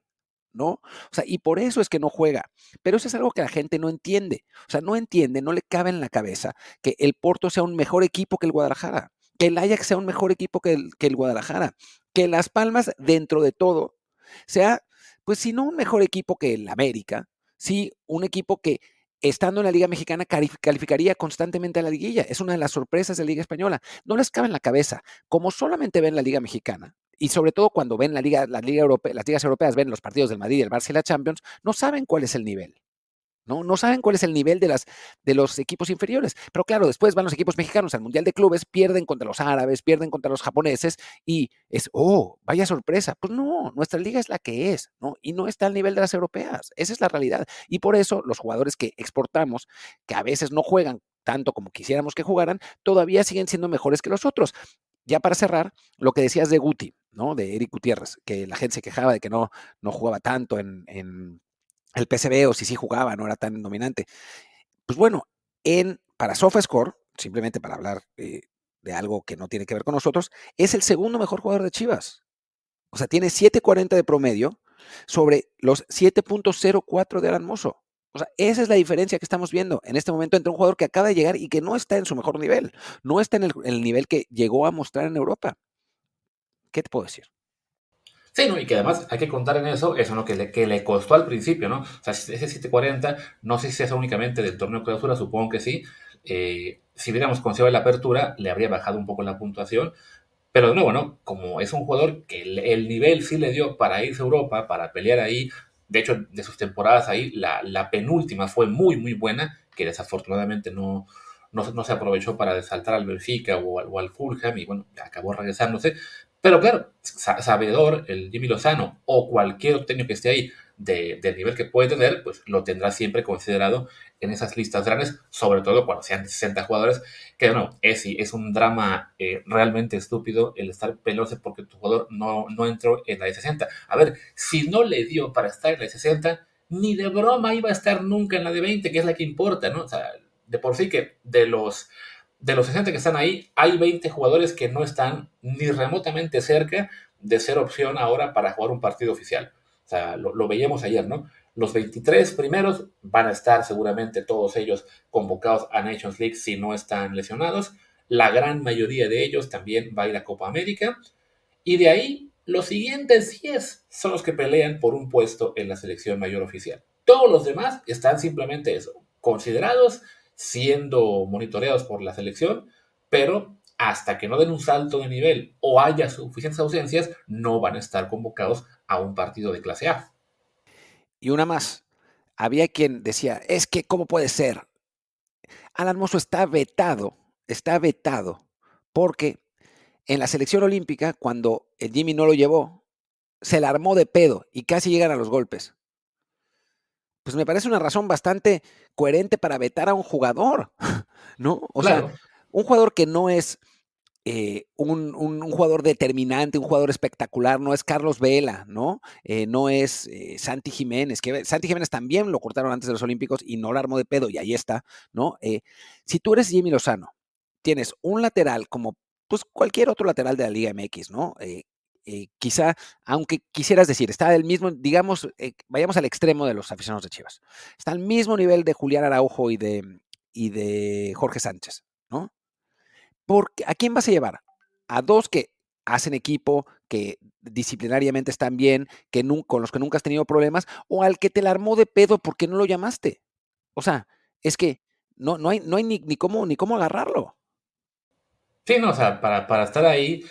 ¿no? O sea, y por eso es que no juega. Pero eso es algo que la gente no entiende. O sea, no entiende, no le cabe en la cabeza que el Porto sea un mejor equipo que el Guadalajara que el Ajax sea un mejor equipo que el, Guadalajara, que Las Palmas, dentro de todo, sea, pues si no un mejor equipo que el América, sí un equipo que estando en la Liga Mexicana calificaría constantemente a la liguilla. Es una de las sorpresas de la Liga Española. No les cabe en la cabeza, como solamente ven la Liga Mexicana, y sobre todo cuando ven la Liga, Liga Europea, las ligas europeas, ven los partidos del Madrid, el Barça y la Champions, no saben cuál es el nivel. ¿No? saben cuál es el nivel de, las, de los equipos inferiores. Pero claro, después van los equipos mexicanos al Mundial de Clubes, pierden contra los árabes, pierden contra los japoneses y es, oh, vaya sorpresa. Pues no, nuestra liga es la que es, ¿no? Y no está al nivel de las europeas. Esa es la realidad. Y por eso los jugadores que exportamos, que a veces no juegan tanto como quisiéramos que jugaran, todavía siguen siendo mejores que los otros. Ya para cerrar, lo que decías de Guti, ¿no? De Eric Gutiérrez, que la gente se quejaba de que no, no jugaba tanto en el PCB o si sí jugaba, no era tan dominante. Pues bueno, en, para SofaScore, simplemente para hablar eh, de algo que no tiene que ver con nosotros, es el segundo mejor jugador de Chivas. O sea, tiene 7.40 de promedio sobre los 7.04 de Alan Mozo. O sea, esa es la diferencia que estamos viendo en este momento entre un jugador que acaba de llegar y que no está en su mejor nivel, no está en el nivel que llegó a mostrar en Europa. ¿Qué te puedo decir? Sí, ¿no? Y que además hay que contar en eso, eso ¿no? que, le, que le costó al principio, ¿no? O sea, ese 740, no sé si es únicamente del torneo clausura, supongo que sí. Eh, si hubiéramos conseguido la apertura, le habría bajado un poco la puntuación. Pero de nuevo, ¿no? Como es un jugador que el, nivel sí le dio para irse a Europa, para pelear ahí. De hecho, de sus temporadas ahí, la, la penúltima fue muy, muy buena, que desafortunadamente no, no, se aprovechó para saltar al Benfica o, o, al Fulham y bueno, acabó regresándose. Pero claro, sabedor, el Jimmy Lozano o cualquier técnico que esté ahí del nivel que puede tener, pues lo tendrá siempre considerado en esas listas grandes, sobre todo cuando sean 60 jugadores, que no, es, es un drama eh, realmente estúpido el estar peloso porque tu jugador no, no entró en la de 60. A ver, si no le dio para estar en la de 60, ni de broma iba a estar nunca en la de 20, que es la que importa, ¿no? O sea, de por sí que de los de los 60 que están ahí, hay 20 jugadores que no están ni remotamente cerca de ser opción ahora para jugar un partido oficial. O sea, lo, veíamos ayer, ¿no? Los 23 primeros van a estar seguramente todos ellos convocados a Nations League si no están lesionados. La gran mayoría de ellos también va a ir a Copa América. Y de ahí, los siguientes 10 son los que pelean por un puesto en la selección mayor oficial. Todos los demás están simplemente eso, considerados siendo monitoreados por la selección, pero hasta que no den un salto de nivel o haya suficientes ausencias, no van a estar convocados a un partido de clase A. Y una más, había quien decía, es que, ¿cómo puede ser? Alan Mosso está vetado, está vetado, porque en la selección olímpica, cuando el Jimmy no lo llevó, se la armó de pedo y casi llegan a los golpes pues me parece una razón bastante coherente para vetar a un jugador, ¿no? O sea, un jugador que no es eh, un, jugador determinante, un jugador espectacular, no es Carlos Vela, ¿no? Eh, no es eh, Santi Jiménez, que Santi Jiménez también lo cortaron antes de los Olímpicos y no lo armó de pedo, y ahí está, ¿no? si tú eres Jimmy Lozano, tienes un lateral como pues cualquier otro lateral de la Liga MX, ¿no? Eh, quizá, aunque quisieras decir, está del mismo, digamos, eh, vayamos al extremo de los aficionados de Chivas, está al mismo nivel de Julián Araujo y de, y de Jorge Sánchez, ¿no? Porque, ¿A quién vas a llevar? A dos que hacen equipo, que disciplinariamente están bien, que con los que nunca has tenido problemas, o al que te la armó de pedo porque no lo llamaste. O sea, es que no, no hay, no hay ni, ni, cómo, ni cómo agarrarlo. Sí, no, o sea, para, estar ahí,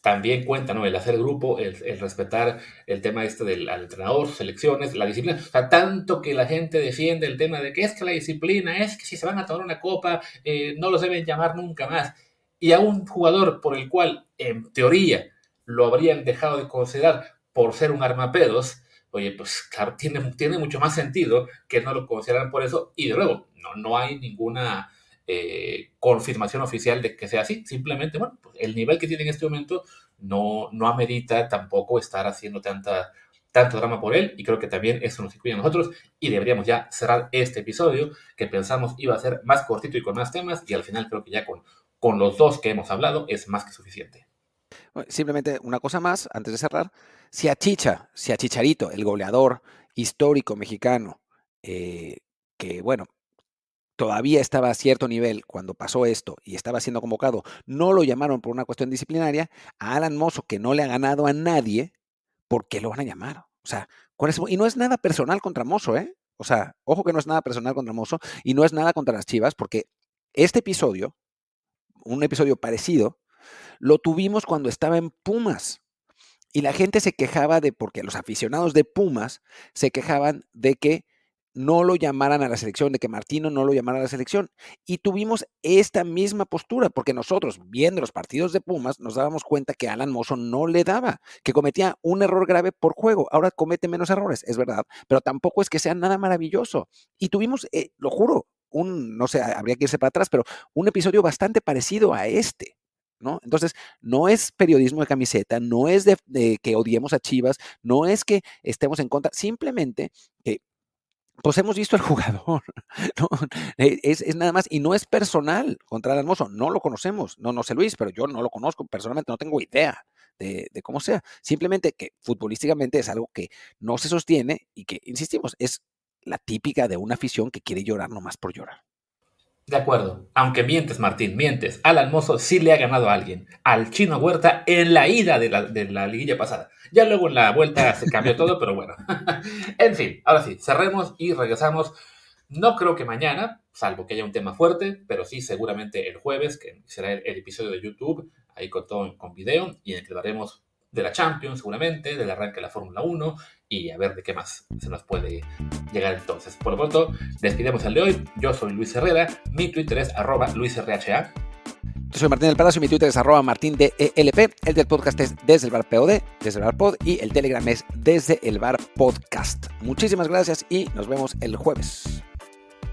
también cuenta, ¿no? El hacer grupo, el, respetar el tema este del entrenador, selecciones, la disciplina. O sea, tanto que la gente defiende el tema de que es que la disciplina, es que si se van a tomar una copa, eh, no los deben llamar nunca más. Y a un jugador por el cual, en teoría, lo habrían dejado de considerar por ser un armapedos, oye, pues claro, tiene, tiene mucho más sentido que no lo consideraran por eso. Y de nuevo, no, no hay ninguna eh, confirmación oficial de que sea así. Simplemente, bueno, pues el nivel que tiene en este momento no, no amerita tampoco estar haciendo tanta, tanto drama por él y creo que también eso nos incluye a nosotros y deberíamos ya cerrar este episodio que pensamos iba a ser más cortito y con más temas y al final creo que ya con, con los dos que hemos hablado es más que suficiente. Simplemente una cosa más antes de cerrar. Si a Chicha, si a Chicharito, el goleador histórico mexicano, eh, que bueno, todavía estaba a cierto nivel cuando pasó esto y estaba siendo convocado, no lo llamaron por una cuestión disciplinaria, a Alan Mozo, que no le ha ganado a nadie, ¿por qué lo van a llamar? O sea, y no es nada personal contra Mozo, ¿eh? O sea, ojo que no es nada personal contra Mozo y no es nada contra las Chivas, porque este episodio, un episodio parecido, lo tuvimos cuando estaba en Pumas. Y la gente se quejaba de, porque los aficionados de Pumas se quejaban de que no lo llamaran a la selección, de que Martino no lo llamara a la selección. Y tuvimos esta misma postura, porque nosotros, viendo los partidos de Pumas, nos dábamos cuenta que Alan Mozo no le daba, que cometía un error grave por juego. Ahora comete menos errores, es verdad, pero tampoco es que sea nada maravilloso. Y tuvimos, eh, lo juro, un, no sé, habría que irse para atrás, pero un episodio bastante parecido a este. ¿No? Entonces, no es periodismo de camiseta, no es de, que odiemos a Chivas, no es que estemos en contra, simplemente que pues hemos visto al jugador. E, es, nada más, y no es personal contra el Hermoso, no lo conocemos, no, no sé Luis, pero yo no lo conozco, personalmente no tengo idea de, cómo sea. Simplemente que futbolísticamente es algo que no se sostiene y que, insistimos, es la típica de una afición que quiere llorar nomás por llorar. De acuerdo. Aunque mientes, Martín, mientes. Alan Mozo sí le ha ganado a alguien. Al Chino Huerta en la ida de la, de la liguilla pasada. Ya luego en la vuelta se cambió todo, pero bueno. en fin, ahora sí, cerremos y regresamos. No creo que mañana, salvo que haya un tema fuerte, pero sí seguramente el jueves, que será el, episodio de YouTube, ahí con todo con video, y en el que hablaremos de la Champions seguramente, del arranque de la Fórmula 1 y a ver de qué más se nos puede llegar entonces. Por lo pronto, despidemos el de hoy. Yo soy Luis Herrera, mi Twitter es arroba luisrha. Yo soy Martín del Palacio, mi Twitter es arroba martindelp, el del podcast es desde el bar POD, desde el bar pod y el Telegram es desde el bar podcast. Muchísimas gracias y nos vemos el jueves.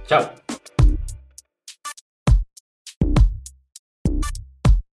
Chao.